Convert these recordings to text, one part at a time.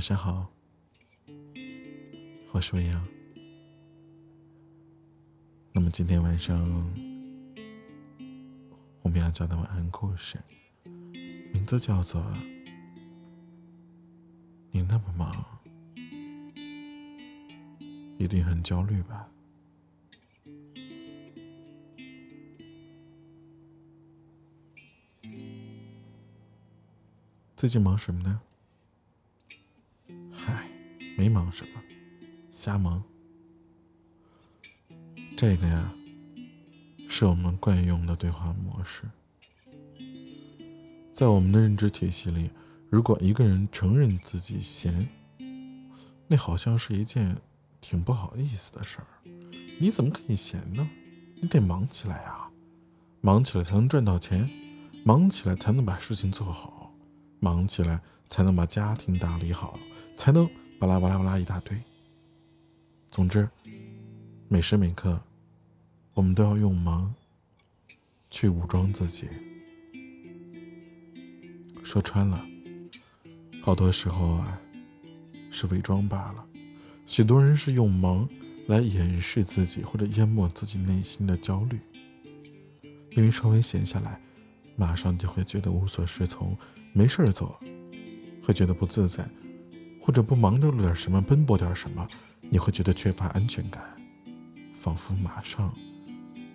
晚上好，我是未央。那么今天晚上我们要讲的晚安故事，名字叫做《你那么忙，一定很焦虑吧》。最近忙什么呢？没忙什么，瞎忙。这个呀，是我们惯用的对话模式。在我们的认知体系里，如果一个人承认自己闲，那好像是一件挺不好意思的事儿。你怎么可以闲呢？你得忙起来啊！忙起来才能赚到钱，忙起来才能把事情做好。忙起来才能把家庭打理好，才能巴拉巴拉巴拉一大堆。总之，每时每刻，我们都要用忙去武装自己。说穿了，好多时候啊，是伪装罢了。许多人是用忙来掩饰自己或者淹没自己内心的焦虑，因为稍微闲下来。马上就会觉得无所适从，没事儿做，会觉得不自在，或者不忙着了点什么，奔波点什么，你会觉得缺乏安全感，仿佛马上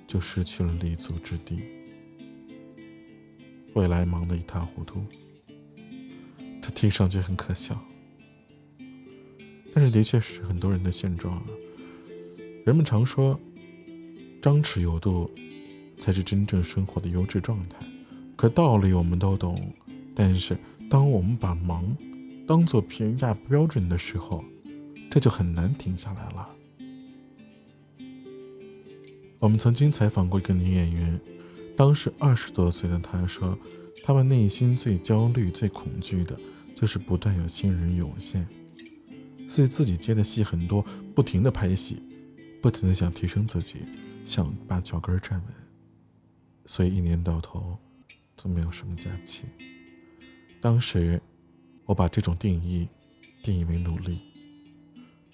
就失去了立足之地，未来忙得一塌糊涂。这听上去很可笑，但是的确是很多人的现状啊。人们常说，张弛有度，才是真正生活的优质状态。可道理我们都懂，但是当我们把忙当做评价标准的时候，这就很难停下来了。我们曾经采访过一个女演员，当时二十多岁的她说，她们内心最焦虑、最恐惧的就是不断有新人涌现，所以自己接的戏很多，不停的拍戏，不停的想提升自己，想把脚跟站稳，所以一年到头。都没有什么假期。当时，我把这种定义定义为努力。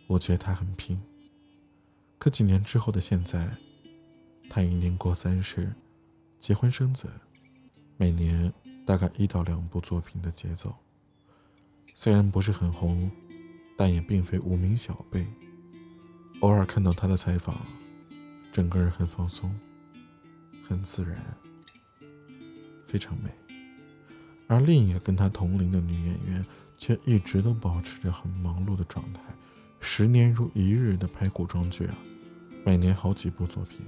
我觉得他很拼。可几年之后的现在，他已年过三十，结婚生子，每年大概一到两部作品的节奏。虽然不是很红，但也并非无名小辈。偶尔看到他的采访，整个人很放松，很自然。非常美，而另一个跟她同龄的女演员却一直都保持着很忙碌的状态，十年如一日的拍古装剧啊，每年好几部作品，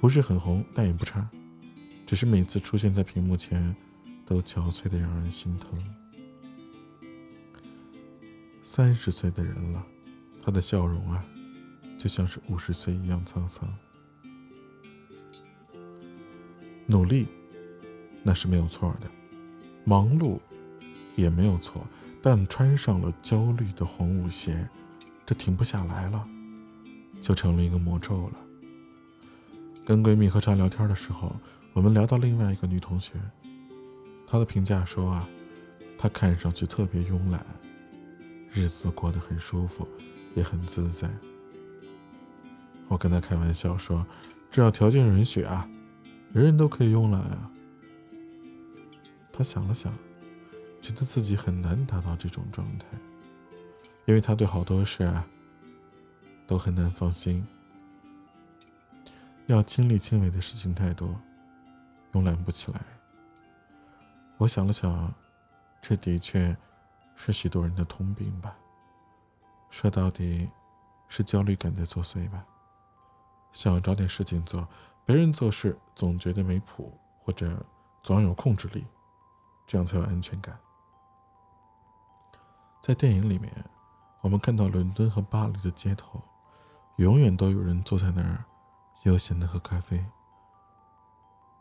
不是很红，但也不差，只是每次出现在屏幕前，都憔悴的让人心疼。三十岁的人了，她的笑容啊，就像是五十岁一样沧桑，努力。那是没有错的，忙碌也没有错，但穿上了焦虑的红舞鞋，这停不下来了，就成了一个魔咒了。跟闺蜜喝茶聊天的时候，我们聊到另外一个女同学，她的评价说啊，她看上去特别慵懒，日子过得很舒服，也很自在。我跟她开玩笑说，只要条件允许啊，人人都可以慵懒啊。他想了想，觉得自己很难达到这种状态，因为他对好多事啊都很难放心，要亲力亲为的事情太多，慵懒不起来。我想了想，这的确是许多人的通病吧。说到底，是焦虑感在作祟吧。想要找点事情做，别人做事总觉得没谱，或者总要有控制力。这样才有安全感。在电影里面，我们看到伦敦和巴黎的街头，永远都有人坐在那儿，悠闲的喝咖啡。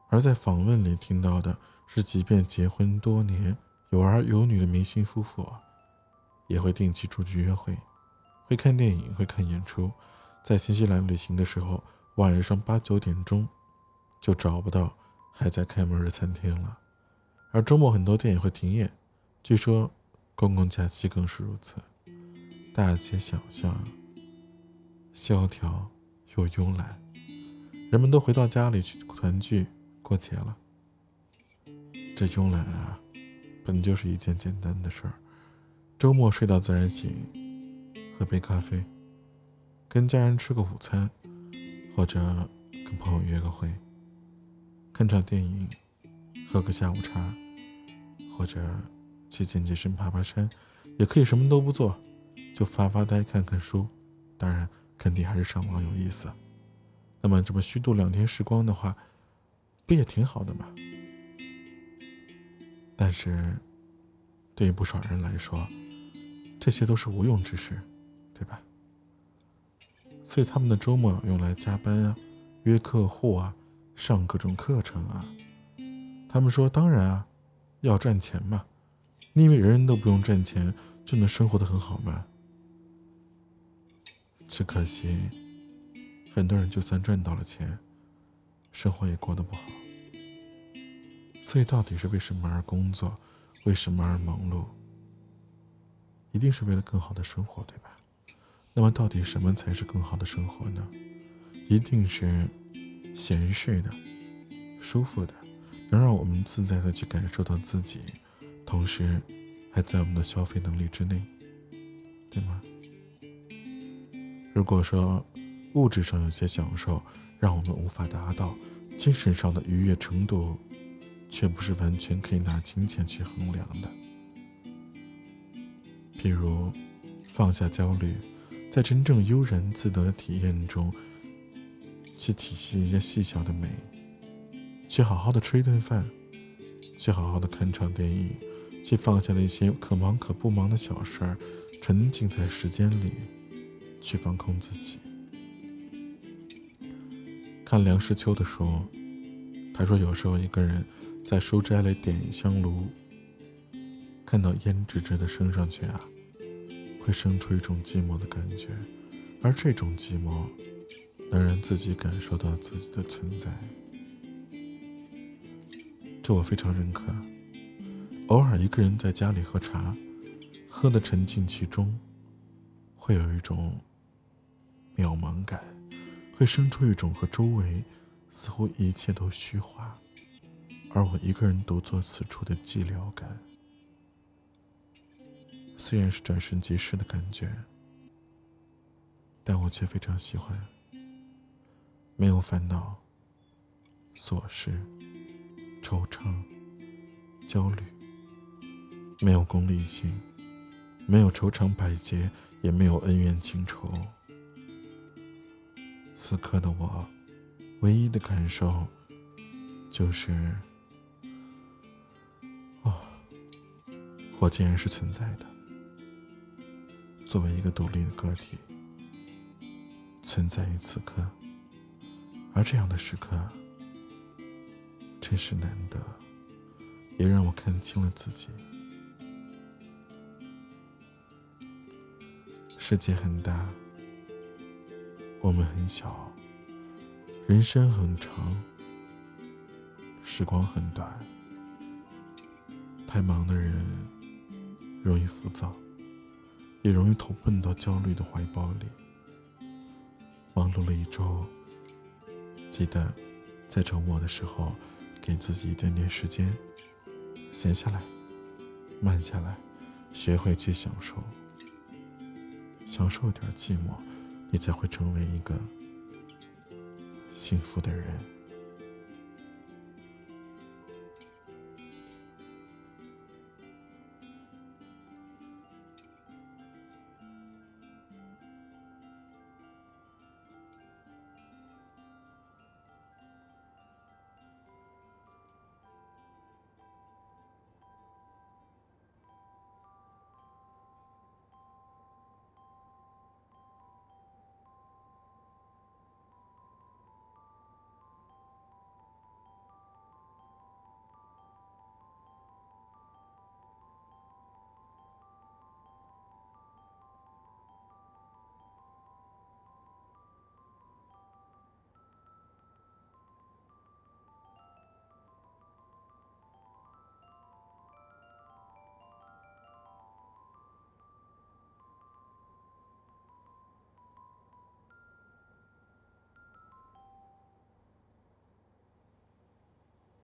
而在访问里听到的是，即便结婚多年、有儿有女的明星夫妇，也会定期出去约会，会看电影，会看演出。在新西兰旅行的时候，晚上八九点钟，就找不到还在开门的餐厅了。而周末很多店也会停业，据说公共假期更是如此，大街小巷萧条又慵懒，人们都回到家里去团聚过节了。这慵懒啊，本就是一件简单的事儿。周末睡到自然醒，喝杯咖啡，跟家人吃个午餐，或者跟朋友约个会，看场电影，喝个下午茶，或者去健健身、爬爬山，也可以什么都不做，就发发呆、看看书。当然，肯定还是上网有意思。那么这么虚度两天时光的话，不也挺好的吗？但是，对于不少人来说，这些都是无用之事，对吧？所以他们的周末用来加班啊，约客户啊，上各种课程啊。他们说：“当然啊，要赚钱嘛。你以为人人都不用赚钱就能生活的很好吗？”只可惜，很多人就算赚到了钱，生活也过得不好。所以，到底是为什么而工作？为什么而忙碌？一定是为了更好的生活，对吧？那么，到底什么才是更好的生活呢？一定是闲适的、舒服的，能让我们自在的去感受到自己，同时还在我们的消费能力之内，对吗？如果说物质上有些享受让我们无法达到，精神上的愉悦程度却不是完全可以拿金钱去衡量的。譬如，放下焦虑，在真正悠然自得的体验中，去体恤一些细小的美，去好好的吃一顿饭，去好好的看场电影，去放下那些可忙可不忙的小事儿，沉浸在时间里，去放空自己。看梁实秋的书，他说有时候一个人在书斋里点一香炉。看到烟直直的升上去啊，会生出一种寂寞的感觉，而这种寂寞能让自己感受到自己的存在，这我非常认可。偶尔一个人在家里喝茶，喝的沉浸其中，会有一种渺茫感，会生出一种和周围似乎一切都虚化，而我一个人独坐此处的寂寥感。虽然是转瞬即逝的感觉，但我却非常喜欢。没有烦恼、琐事、惆怅、焦虑，没有功利性，没有愁肠百结，也没有恩怨情仇。此刻的我，唯一的感受就是：啊，我竟然是存在的。作为一个独立的个体，存在于此刻，而这样的时刻真是难得，也让我看清了自己。世界很大，我们很小，人生很长，时光很短。太忙的人容易浮躁。也容易投奔到焦虑的怀抱里。忙碌了一周，记得在周末的时候，给自己一点点时间，闲下来，慢下来，学会去享受，享受点寂寞，你才会成为一个幸福的人。